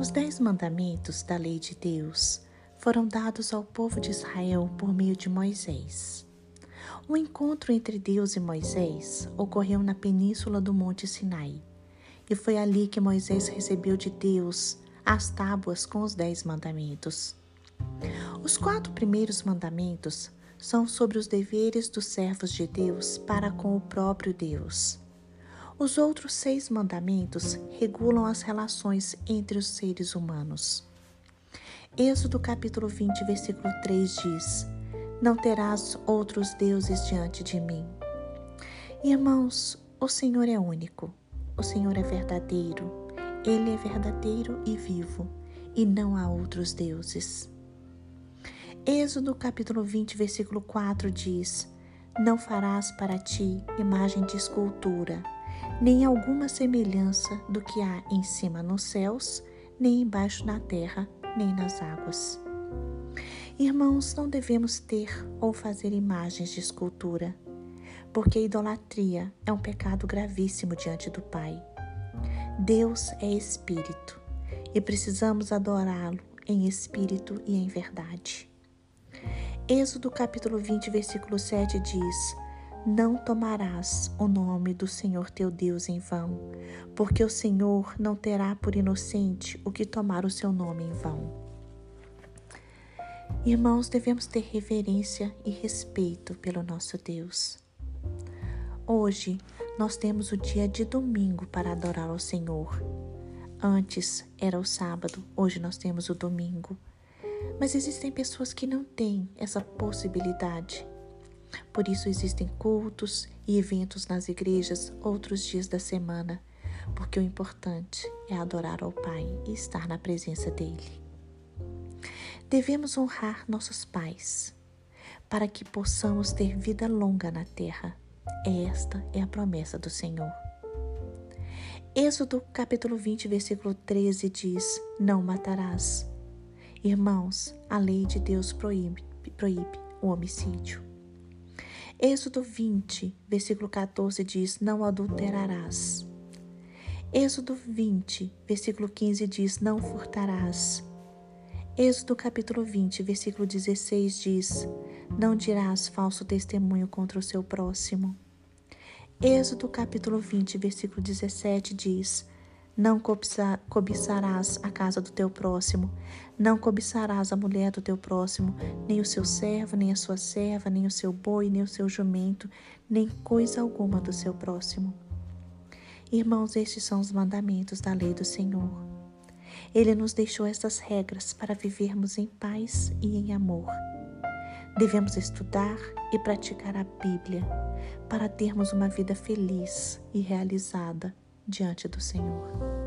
Os dez mandamentos da lei de Deus foram dados ao povo de Israel por meio de Moisés. O encontro entre Deus e Moisés ocorreu na península do Monte Sinai, e foi ali que Moisés recebeu de Deus as tábuas com os dez mandamentos. Os quatro primeiros mandamentos são sobre os deveres dos servos de Deus para com o próprio Deus. Os outros seis mandamentos regulam as relações entre os seres humanos. Êxodo capítulo 20, versículo 3 diz: Não terás outros deuses diante de mim. Irmãos, o Senhor é único, o Senhor é verdadeiro, Ele é verdadeiro e vivo, e não há outros deuses. Êxodo capítulo 20, versículo 4 diz: Não farás para ti imagem de escultura, nem alguma semelhança do que há em cima nos céus, nem embaixo na terra, nem nas águas. Irmãos, não devemos ter ou fazer imagens de escultura, porque a idolatria é um pecado gravíssimo diante do Pai. Deus é espírito e precisamos adorá-lo em espírito e em verdade. Êxodo capítulo 20, versículo 7 diz: Não tomarás o nome do Senhor teu Deus em vão, porque o Senhor não terá por inocente o que tomar o seu nome em vão. Irmãos, devemos ter reverência e respeito pelo nosso Deus. Hoje nós temos o dia de domingo para adorar ao Senhor. Antes era o sábado, hoje nós temos o domingo. Mas existem pessoas que não têm essa possibilidade. Por isso existem cultos e eventos nas igrejas outros dias da semana, porque o importante é adorar ao Pai e estar na presença dele. Devemos honrar nossos pais, para que possamos ter vida longa na terra. Esta é a promessa do Senhor. Êxodo capítulo 20, versículo 13 diz: Não matarás. Irmãos, a lei de Deus proíbe, proíbe o homicídio. Êxodo 20, versículo 14 diz: Não adulterarás. Êxodo 20, versículo 15 diz: Não furtarás. Êxodo capítulo 20, versículo 16 diz: Não dirás falso testemunho contra o seu próximo. Êxodo capítulo 20, versículo 17 diz: não cobiçarás a casa do teu próximo, não cobiçarás a mulher do teu próximo, nem o seu servo, nem a sua serva, nem o seu boi, nem o seu jumento, nem coisa alguma do seu próximo. Irmãos, estes são os mandamentos da lei do Senhor. Ele nos deixou estas regras para vivermos em paz e em amor. Devemos estudar e praticar a Bíblia para termos uma vida feliz e realizada diante do Senhor.